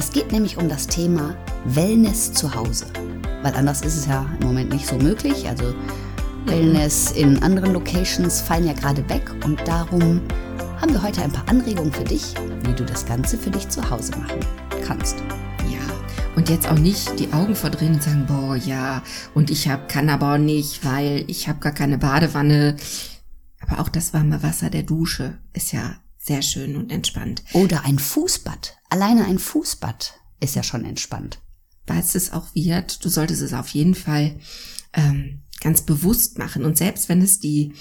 Es geht nämlich um das Thema Wellness zu Hause. Weil anders ist es ja im Moment nicht so möglich. Also Wellness in anderen Locations fallen ja gerade weg und darum haben wir heute ein paar Anregungen für dich, wie du das Ganze für dich zu Hause machen kannst. Ja, und jetzt auch nicht die Augen verdrehen und sagen, boah, ja, und ich hab, kann aber auch nicht, weil ich habe gar keine Badewanne. Aber auch das warme Wasser der Dusche ist ja sehr schön und entspannt. Oder ein Fußbad. Alleine ein Fußbad ist ja schon entspannt. Was es auch wird, du solltest es auf jeden Fall ähm, ganz bewusst machen. Und selbst wenn es die,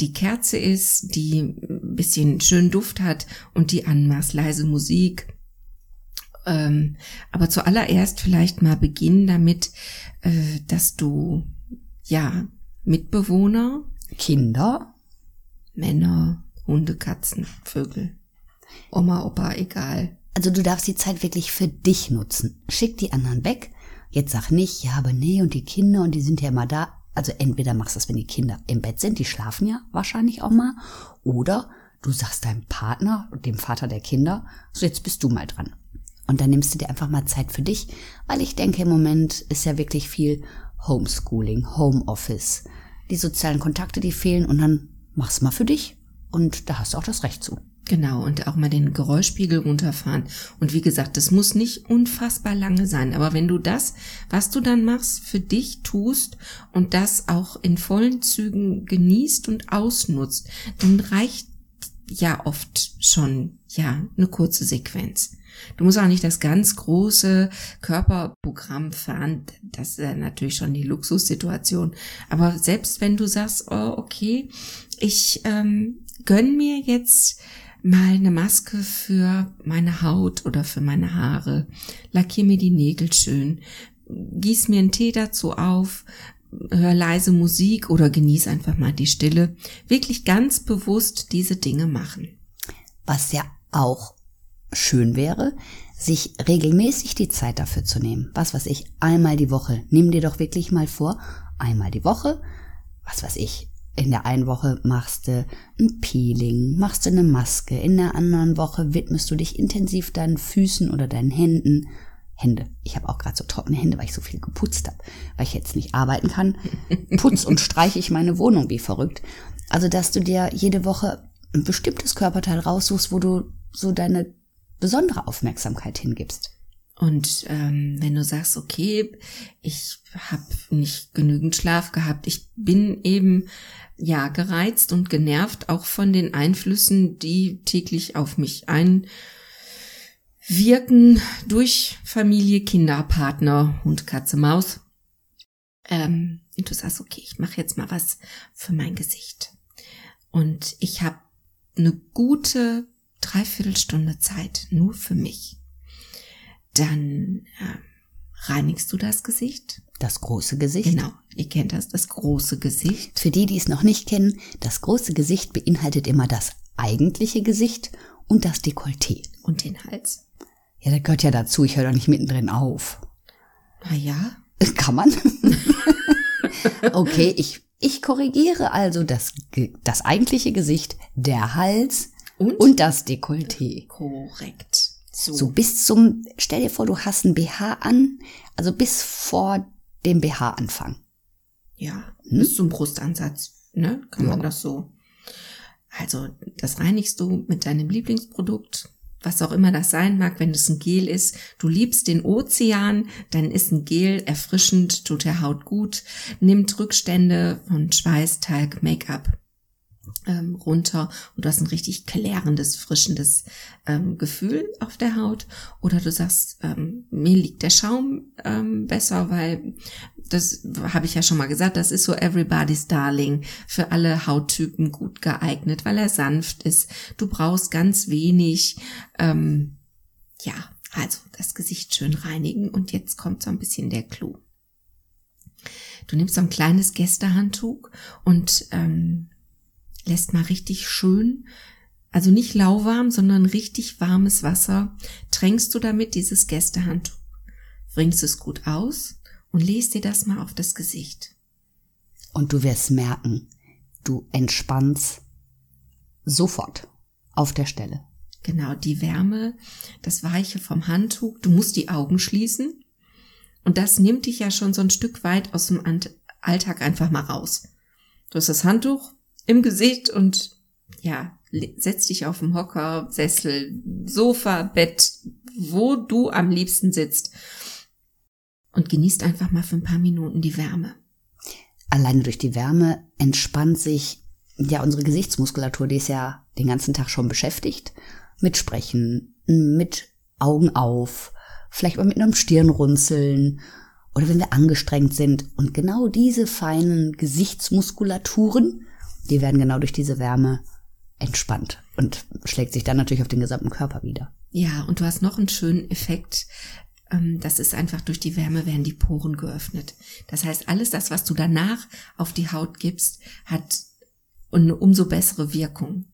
die Kerze ist, die ein bisschen schön Duft hat und die anmachst, leise Musik. Ähm, aber zuallererst vielleicht mal beginnen damit, äh, dass du, ja, Mitbewohner, Kinder, Männer, Hunde, Katzen, Vögel, Oma, Opa, egal. Also du darfst die Zeit wirklich für dich nutzen. Schick die anderen weg. Jetzt sag nicht, ja, aber nee, und die Kinder, und die sind ja immer da. Also entweder machst du das, wenn die Kinder im Bett sind, die schlafen ja wahrscheinlich auch mal, oder du sagst deinem Partner, dem Vater der Kinder, so jetzt bist du mal dran. Und dann nimmst du dir einfach mal Zeit für dich, weil ich denke, im Moment ist ja wirklich viel Homeschooling, Homeoffice. Die sozialen Kontakte, die fehlen und dann mach's mal für dich. Und da hast du auch das Recht zu. Genau, und auch mal den Geräuschspiegel runterfahren. Und wie gesagt, das muss nicht unfassbar lange sein. Aber wenn du das, was du dann machst, für dich tust und das auch in vollen Zügen genießt und ausnutzt, dann reicht ja oft schon, ja, eine kurze Sequenz. Du musst auch nicht das ganz große Körperprogramm fahren. Das ist ja natürlich schon die Luxussituation. Aber selbst wenn du sagst, oh, okay, ich ähm, gönn mir jetzt mal eine Maske für meine Haut oder für meine Haare, lackier mir die Nägel schön, gieß mir einen Tee dazu auf, hör leise Musik oder genieß einfach mal die Stille. Wirklich ganz bewusst diese Dinge machen. Was ja auch schön wäre, sich regelmäßig die Zeit dafür zu nehmen. Was weiß ich, einmal die Woche. Nimm dir doch wirklich mal vor, einmal die Woche, was weiß ich, in der einen Woche machst du ein Peeling, machst du eine Maske, in der anderen Woche widmest du dich intensiv deinen Füßen oder deinen Händen. Hände. Ich habe auch gerade so trockene Hände, weil ich so viel geputzt habe, weil ich jetzt nicht arbeiten kann. Putz und streiche ich meine Wohnung wie verrückt. Also, dass du dir jede Woche ein bestimmtes Körperteil raussuchst, wo du so deine besondere Aufmerksamkeit hingibst. Und ähm, wenn du sagst, okay, ich habe nicht genügend Schlaf gehabt, ich bin eben ja gereizt und genervt auch von den Einflüssen, die täglich auf mich einwirken durch Familie, Kinder, Partner, Hund, Katze, Maus. Ähm, und du sagst, okay, ich mache jetzt mal was für mein Gesicht. Und ich habe eine gute Dreiviertelstunde Zeit nur für mich dann äh, reinigst du das Gesicht. Das große Gesicht? Genau, ihr kennt das, das große Gesicht. Für die, die es noch nicht kennen, das große Gesicht beinhaltet immer das eigentliche Gesicht und das Dekolleté. Und den Hals. Ja, das gehört ja dazu, ich höre doch nicht mittendrin auf. Na ja. Kann man? okay, ich, ich korrigiere also das, das eigentliche Gesicht, der Hals und, und das Dekolleté. Korrekt. So. so bis zum, stell dir vor, du hast ein BH an, also bis vor dem BH-Anfang. Ja, hm? bis zum Brustansatz, ne? Kann ja. man das so. Also, das reinigst du mit deinem Lieblingsprodukt, was auch immer das sein mag, wenn es ein Gel ist. Du liebst den Ozean, dann ist ein Gel erfrischend, tut der Haut gut, nimmt Rückstände von Schweiß, Talg, Make-up ähm, runter und du hast ein richtig klärendes, frischendes ähm, Gefühl auf der Haut. Oder du sagst, ähm, mir liegt der Schaum ähm, besser, weil das habe ich ja schon mal gesagt, das ist so everybody's darling, für alle Hauttypen gut geeignet, weil er sanft ist. Du brauchst ganz wenig, ähm, ja, Also das Gesicht schön reinigen und jetzt kommt so ein bisschen der Clou. Du nimmst so ein kleines Gästehandtuch und ähm, lässt mal richtig schön, also nicht lauwarm, sondern richtig warmes Wasser, tränkst du damit dieses Gästehandtuch, bringst es gut aus und lest dir das mal auf das Gesicht. Und du wirst merken, du entspannst sofort auf der Stelle. Genau, die Wärme, das Weiche vom Handtuch, du musst die Augen schließen und das nimmt dich ja schon so ein Stück weit aus dem Alltag einfach mal raus. Du hast das Handtuch im Gesicht und ja, setz dich auf dem Hocker, Sessel, Sofa, Bett, wo du am liebsten sitzt und genießt einfach mal für ein paar Minuten die Wärme. Alleine durch die Wärme entspannt sich ja unsere Gesichtsmuskulatur, die ist ja den ganzen Tag schon beschäftigt mit Sprechen, mit Augen auf, vielleicht mal mit einem Stirnrunzeln oder wenn wir angestrengt sind. Und genau diese feinen Gesichtsmuskulaturen, die werden genau durch diese Wärme entspannt und schlägt sich dann natürlich auf den gesamten Körper wieder. Ja, und du hast noch einen schönen Effekt. Ähm, das ist einfach durch die Wärme werden die Poren geöffnet. Das heißt, alles das, was du danach auf die Haut gibst, hat eine umso bessere Wirkung.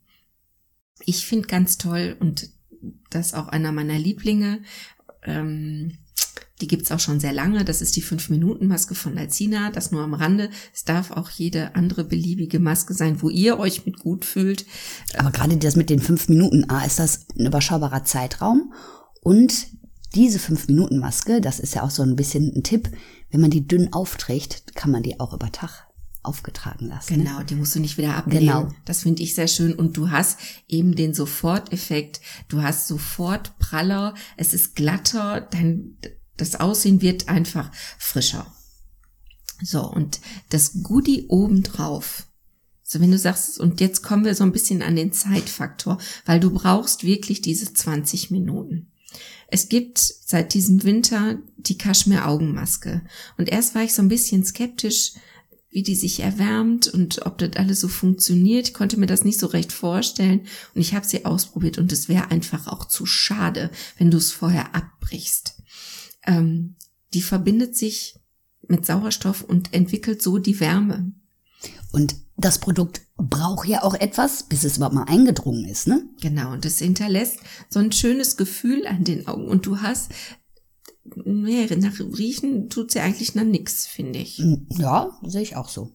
Ich finde ganz toll und das ist auch einer meiner Lieblinge. Ähm, die gibt's auch schon sehr lange. Das ist die 5-Minuten-Maske von Alcina. Das nur am Rande. Es darf auch jede andere beliebige Maske sein, wo ihr euch mit gut fühlt. Aber gerade das mit den fünf Minuten, A, ist das ein überschaubarer Zeitraum. Und diese 5-Minuten-Maske, das ist ja auch so ein bisschen ein Tipp, wenn man die dünn aufträgt, kann man die auch über Tag aufgetragen lassen. Genau, die musst du nicht wieder abnehmen. Genau. Das finde ich sehr schön. Und du hast eben den Soforteffekt. Du hast sofort praller, es ist glatter, dein, das Aussehen wird einfach frischer. So, und das Goodie obendrauf. So, wenn du sagst, und jetzt kommen wir so ein bisschen an den Zeitfaktor, weil du brauchst wirklich diese 20 Minuten. Es gibt seit diesem Winter die Kaschmir-Augenmaske. Und erst war ich so ein bisschen skeptisch, wie die sich erwärmt und ob das alles so funktioniert. Ich konnte mir das nicht so recht vorstellen und ich habe sie ausprobiert und es wäre einfach auch zu schade, wenn du es vorher abbrichst. Ähm, die verbindet sich mit Sauerstoff und entwickelt so die Wärme. Und das Produkt braucht ja auch etwas, bis es überhaupt mal eingedrungen ist, ne? Genau, und es hinterlässt so ein schönes Gefühl an den Augen. Und du hast nee, nach Riechen tut's ja eigentlich nach nix, finde ich. Hm, ja, sehe ich auch so.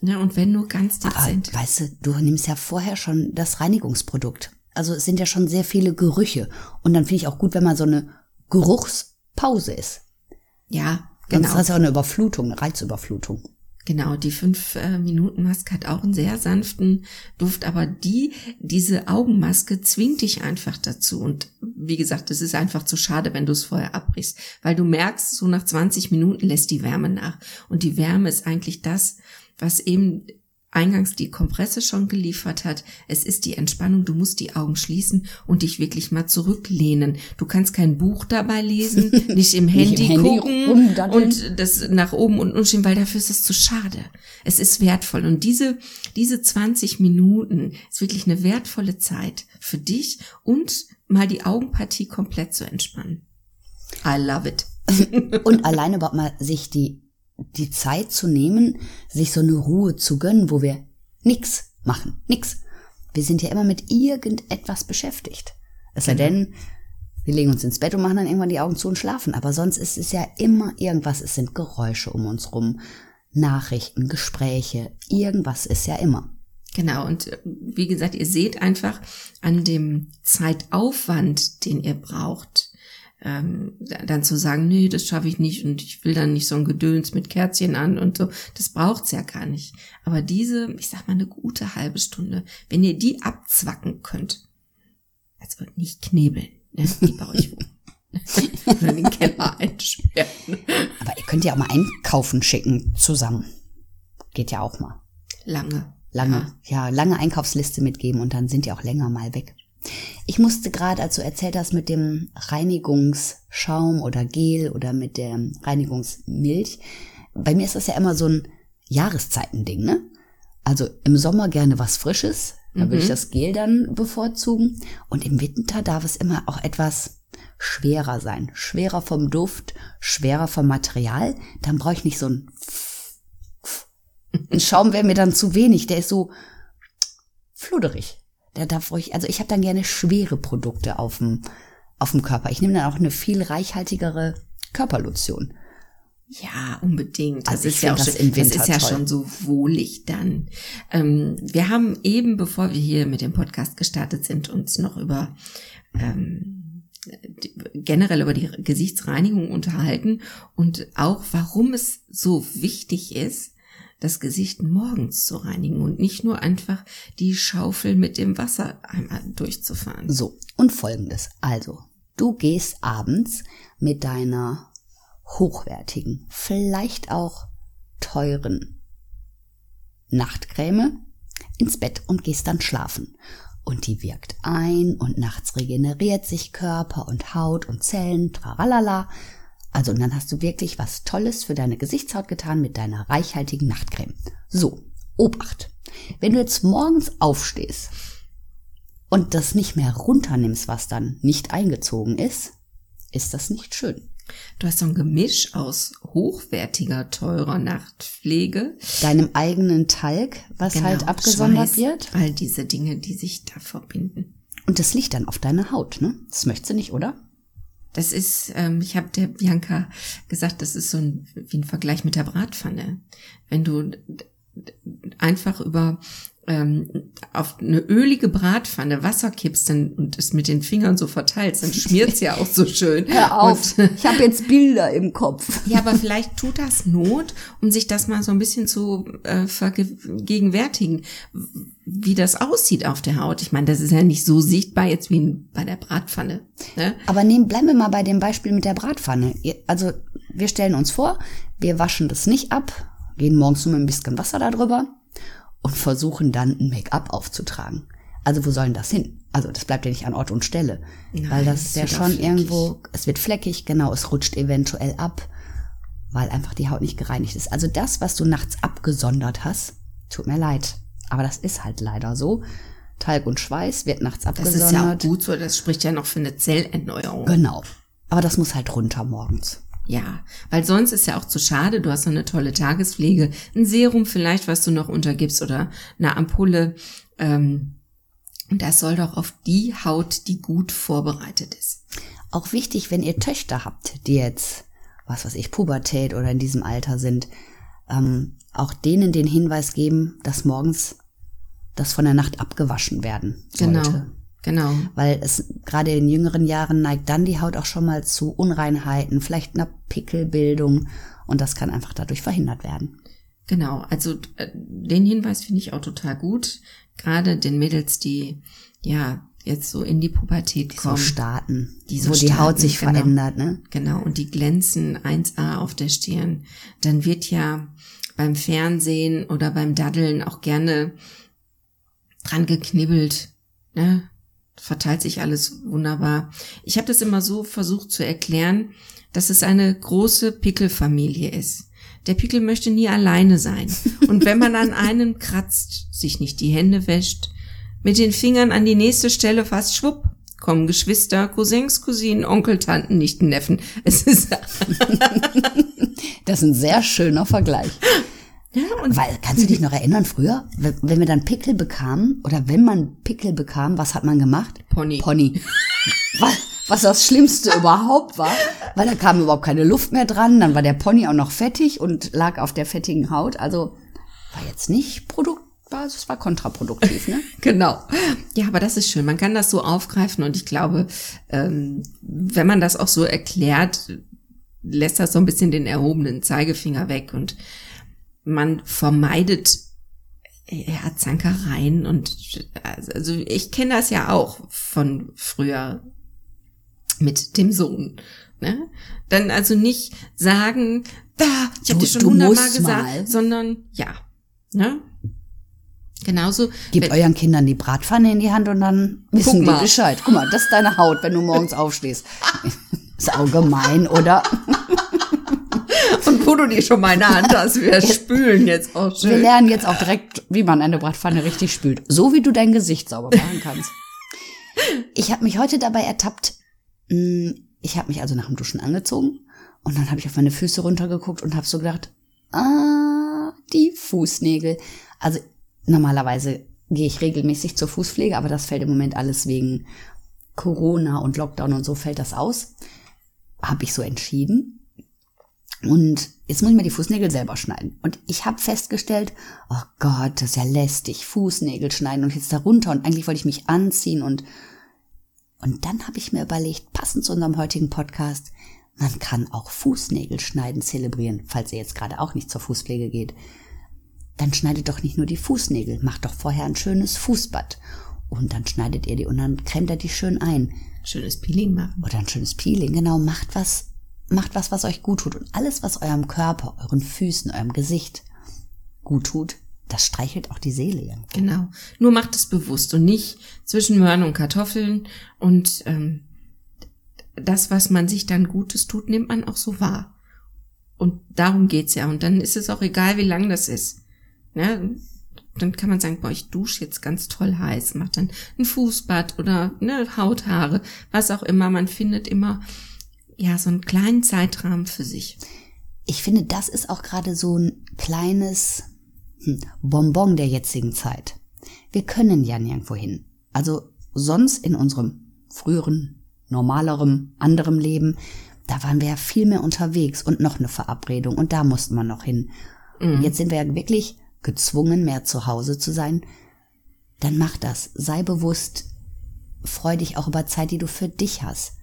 Ja, und wenn nur ganz dezent. Aber, weißt du, du nimmst ja vorher schon das Reinigungsprodukt. Also es sind ja schon sehr viele Gerüche. Und dann finde ich auch gut, wenn man so eine Geruchspause ist. Ja, genau. Sonst hast du auch eine Überflutung, eine Reizüberflutung. Genau, die 5-Minuten-Maske hat auch einen sehr sanften Duft, aber die, diese Augenmaske zwingt dich einfach dazu. Und wie gesagt, es ist einfach zu schade, wenn du es vorher abbrichst, weil du merkst, so nach 20 Minuten lässt die Wärme nach. Und die Wärme ist eigentlich das, was eben eingangs die Kompresse schon geliefert hat. Es ist die Entspannung, du musst die Augen schließen und dich wirklich mal zurücklehnen. Du kannst kein Buch dabei lesen, nicht im Handy, nicht im gucken Handy und das nach oben und unten weil dafür ist es zu schade. Es ist wertvoll und diese, diese 20 Minuten ist wirklich eine wertvolle Zeit für dich und mal die Augenpartie komplett zu entspannen. I love it. und alleine überhaupt mal sich die die Zeit zu nehmen, sich so eine Ruhe zu gönnen, wo wir nix machen, nix. Wir sind ja immer mit irgendetwas beschäftigt. Es sei genau. denn, wir legen uns ins Bett und machen dann irgendwann die Augen zu und schlafen. Aber sonst ist es ja immer irgendwas. Es sind Geräusche um uns rum, Nachrichten, Gespräche. Irgendwas ist ja immer. Genau. Und äh, wie gesagt, ihr seht einfach an dem Zeitaufwand, den ihr braucht, ähm, dann zu sagen, nee, das schaffe ich nicht und ich will dann nicht so ein Gedöns mit Kerzchen an und so, das braucht's ja gar nicht. Aber diese, ich sag mal, eine gute halbe Stunde, wenn ihr die abzwacken könnt, also nicht knebeln, ne, die bei euch oder den Keller einsperren. Aber ihr könnt ja auch mal einkaufen schicken zusammen. Geht ja auch mal. Lange. Lange, ja, ja lange Einkaufsliste mitgeben und dann sind die auch länger mal weg. Ich musste gerade, als du erzählt hast mit dem Reinigungsschaum oder Gel oder mit der Reinigungsmilch, bei mir ist das ja immer so ein Jahreszeitending, ne? Also im Sommer gerne was Frisches, da würde ich mhm. das Gel dann bevorzugen. Und im Winter darf es immer auch etwas schwerer sein. Schwerer vom Duft, schwerer vom Material. Dann brauche ich nicht so ein ein Schaum wäre mir dann zu wenig. Der ist so fluderig. Der darf ruhig, also ich habe dann gerne schwere Produkte auf dem, auf dem Körper. Ich nehme dann auch eine viel reichhaltigere Körperlotion. Ja, unbedingt. Das Also ist ja auch das schon, das ist ja toll. schon so wohlig dann. Ähm, wir haben eben, bevor wir hier mit dem Podcast gestartet sind, uns noch über ähm, die, generell über die Gesichtsreinigung unterhalten und auch, warum es so wichtig ist, das Gesicht morgens zu reinigen und nicht nur einfach die Schaufel mit dem Wasser einmal durchzufahren. So, und folgendes. Also, du gehst abends mit deiner hochwertigen, vielleicht auch teuren Nachtcreme ins Bett und gehst dann schlafen. Und die wirkt ein und nachts regeneriert sich Körper und Haut und Zellen, tralala. Also, und dann hast du wirklich was Tolles für deine Gesichtshaut getan mit deiner reichhaltigen Nachtcreme. So, Obacht. Wenn du jetzt morgens aufstehst und das nicht mehr runternimmst, was dann nicht eingezogen ist, ist das nicht schön. Du hast so ein Gemisch aus hochwertiger, teurer Nachtpflege. Deinem eigenen Talg, was Genau, halt abgesondert Schweiß, wird. All diese Dinge, die sich da verbinden. Und das liegt dann auf deiner Haut, ne? Das möchtest du nicht, oder? Das ist, ähm, ich habe der Bianca gesagt, das ist so ein, wie ein Vergleich mit der Bratpfanne. Wenn du einfach über ähm, auf eine ölige Bratpfanne Wasser kippst dann, und es mit den Fingern so verteilst, dann schmiert's ja auch so schön. Und, ich habe jetzt Bilder im Kopf. ja, aber vielleicht tut das Not, um sich das mal so ein bisschen zu äh, vergegenwärtigen, wie das aussieht auf der Haut. Ich meine, das ist ja nicht so sichtbar jetzt wie bei der Bratpfanne. Ne? Aber nehmen, bleiben wir mal bei dem Beispiel mit der Bratpfanne. Also, wir stellen uns vor, wir waschen das nicht ab, gehen morgens nur mit ein bisschen Wasser darüber und versuchen dann ein Make-up aufzutragen. Also, wo soll denn das hin? Also, das bleibt ja nicht an Ort und Stelle. Nein, weil das ist ja schon irgendwo, es wird fleckig, genau, es rutscht eventuell ab, weil einfach die Haut nicht gereinigt ist. Also, das, was du nachts abgesondert hast, tut mir leid. Aber das ist halt leider so. Talg und Schweiß wird nachts Das abgesondert. ist ja auch gut so, das spricht ja noch für eine Zellerneuerung. Genau. Aber das muss halt runter morgens. Ja, weil sonst ist ja auch zu schade, du hast so eine tolle Tagespflege, ein Serum vielleicht, was du noch untergibst oder eine Ampulle. Ähm, und das soll doch auf die Haut, die gut vorbereitet ist. Auch wichtig, wenn ihr Töchter habt, die jetzt, was weiß ich, Pubertät oder in diesem Alter sind, ähm, auch denen den Hinweis geben, dass morgens das von der Nacht abgewaschen werden sollte. Genau, genau. Weil es gerade in jüngeren Jahren neigt dann die Haut auch schon mal zu Unreinheiten, vielleicht einer Pickelbildung und das kann einfach dadurch verhindert werden. Genau, also äh, den Hinweis finde ich auch total gut. Gerade den Mädels, die ja jetzt so in die Pubertät So kommen. starten, Die so wo die starten, Haut sich genau. verändert, ne? Genau, und die glänzen 1a auf der Stirn. Dann wird ja beim Fernsehen oder beim Daddeln auch gerne dran geknibbelt. Ne? Verteilt sich alles wunderbar. Ich habe das immer so versucht zu erklären, dass es eine große Pickelfamilie ist. Der Pickel möchte nie alleine sein. Und wenn man an einem kratzt, sich nicht die Hände wäscht, mit den Fingern an die nächste Stelle fasst, schwupp, kommen Geschwister, Cousins, Cousinen, Onkel, Tanten, Nichten, Neffen. Es ist, Das ist ein sehr schöner Vergleich. Ja, und Weil, kannst du dich noch erinnern, früher, wenn wenn wir dann Pickel bekamen, oder wenn man Pickel bekam, was hat man gemacht? Pony. Pony. was, was das Schlimmste überhaupt war, weil da kam überhaupt keine Luft mehr dran, dann war der Pony auch noch fettig und lag auf der fettigen Haut, also war jetzt nicht Produkt, es war kontraproduktiv, ne? Genau. Ja, aber das ist schön. Man kann das so aufgreifen und ich glaube, ähm, wenn man das auch so erklärt, lässt das so ein bisschen den erhobenen Zeigefinger weg und man vermeidet ja, Zankereien und also ich kenne das ja auch von früher mit dem Sohn. Ne? Dann also nicht sagen, da, ich habe dir schon hundertmal gesagt, mal. sondern ja. Ne? Genauso. Gebt wenn- euren Kindern die Bratpfanne in die Hand und dann wissen die. Bescheid. Guck mal, das ist deine Haut, wenn du morgens aufstehst. Ist auch gemein, oder? Und wo du die schon mal in der Hand hast, wir spülen jetzt auch Wir schön. lernen jetzt auch direkt, wie man eine Bratpfanne richtig spült. So wie du dein Gesicht sauber machen kannst. Ich habe mich heute dabei ertappt, Mm, Ich habe mich also nach dem Duschen angezogen und dann habe ich auf meine Füße runtergeguckt und habe so gedacht, ah, die Fußnägel. Also normalerweise gehe ich regelmäßig zur Fußpflege, aber das fällt im Moment alles wegen Corona und Lockdown und so fällt das aus. Habe ich so entschieden. Und jetzt muss ich mir die Fußnägel selber schneiden. Und ich habe festgestellt, oh Gott, das ist ja lästig, Fußnägel schneiden und jetzt da runter. Und eigentlich wollte ich mich anziehen und und dann habe ich mir überlegt, passend zu unserem heutigen Podcast, man kann auch Fußnägel schneiden zelebrieren, falls ihr jetzt gerade auch nicht zur Fußpflege geht. Dann schneidet doch nicht nur die Fußnägel, macht doch vorher ein schönes Fußbad. Und dann schneidet ihr die und dann cremt ihr die schön ein. Schönes Peeling machen. Oder ein schönes Peeling, genau, macht was, macht was, was euch gut tut. Und alles, was eurem Körper, euren Füßen, eurem Gesicht gut tut, das streichelt auch die Seele irgendwie. Genau. Nur macht es bewusst und nicht zwischen Möhren und Kartoffeln. Und ähm, das, was man sich dann Gutes tut, nimmt man auch so wahr. Und darum geht's ja. Und dann ist es auch egal, wie lang das ist. Ja, dann kann man sagen, boah, ich dusche jetzt ganz toll heiß, macht dann ein Fußbad oder ne, Hauthaare, was auch immer. Man findet immer ja so einen kleinen Zeitrahmen für sich. Ich finde, das ist auch gerade so ein kleines hm, Bonbon der jetzigen Zeit. Wir können ja nirgendwo hin. Also sonst in unserem früheren, normalerem, anderem Leben, da waren wir ja viel mehr unterwegs und noch eine Verabredung und da mussten wir noch hin. Und jetzt sind wir ja wirklich gezwungen, mehr zu Hause zu sein. Dann mach das. Sei bewusst. Freu dich auch über Zeit, die du für dich hast.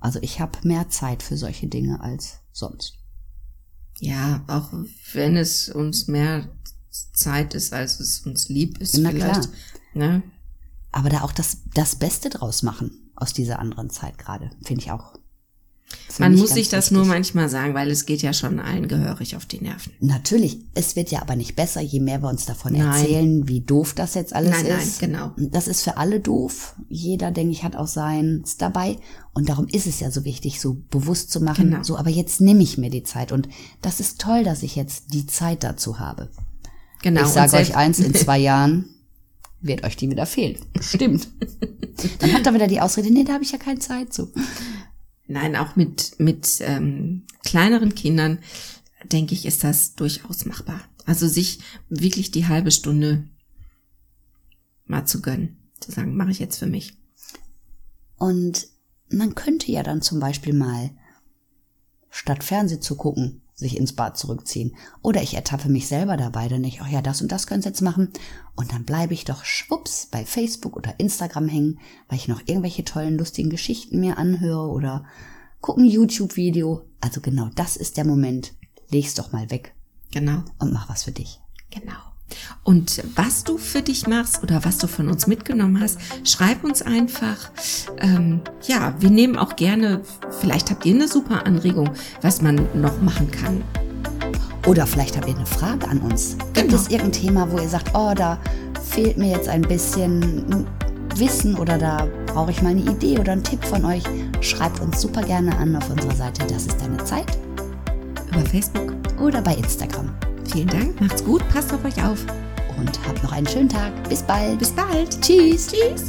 Also ich habe mehr Zeit für solche Dinge als sonst. Ja, auch wenn es uns mehr Zeit ist, als es uns lieb ist, Na vielleicht. klar. Ne? Aber da auch das, das Beste draus machen aus dieser anderen Zeit gerade, finde ich auch. Man muss sich das wichtig. nur manchmal sagen, weil es geht ja schon allen gehörig auf die Nerven. Natürlich, es wird ja aber nicht besser, je mehr wir uns davon Nein. erzählen, wie doof das jetzt alles Nein, nein, ist. genau. Das ist für alle doof. Jeder, denke ich, hat auch seins dabei. Und darum ist es ja so wichtig, so bewusst zu machen. Genau. So, aber jetzt nehme ich mir die Zeit. Und das ist toll, dass ich jetzt die Zeit dazu habe. Genau. ich sage euch eins, in zwei Jahren wird euch die wieder fehlen. Stimmt. Dann habt ihr wieder die Ausrede, nee, da habe ich ja keine Zeit zu. Nein, auch mit, mit ähm, kleineren Kindern, denke ich, ist das durchaus machbar. Also sich wirklich die halbe Stunde mal zu gönnen. Zu sagen, mache ich jetzt für mich. Und man könnte ja dann zum Beispiel mal, statt Fernseh zu gucken, sich ins Bad zurückziehen. Oder ich ertappe mich selber dabei, dann ich, ach ja, das und das könnt ihr jetzt machen. Und dann bleibe ich doch schwupps bei Facebook oder Instagram hängen, weil ich noch irgendwelche tollen, lustigen Geschichten mir anhöre oder gucke ein YouTube-Video. Also genau das ist der Moment. Leg's doch mal weg Genau. und mach was für dich. Genau. Und was du für dich machst oder was du von uns mitgenommen hast, schreib uns einfach. Ähm, ja, wir nehmen auch gerne, vielleicht habt ihr eine super Anregung, was man noch machen kann. Oder vielleicht habt ihr eine Frage an uns. Gibt Genau. es irgendein Thema, wo ihr sagt, oh, da fehlt mir jetzt ein bisschen Wissen oder da brauche ich mal eine Idee oder einen Tipp von euch? Schreibt uns super gerne an auf unserer Seite Das ist deine Zeit Über Facebook. oder bei Instagram. Vielen Dank, macht's gut, passt auf euch auf. Und habt noch einen schönen Tag. Bis bald. Bis bald. Tschüss. Tschüss.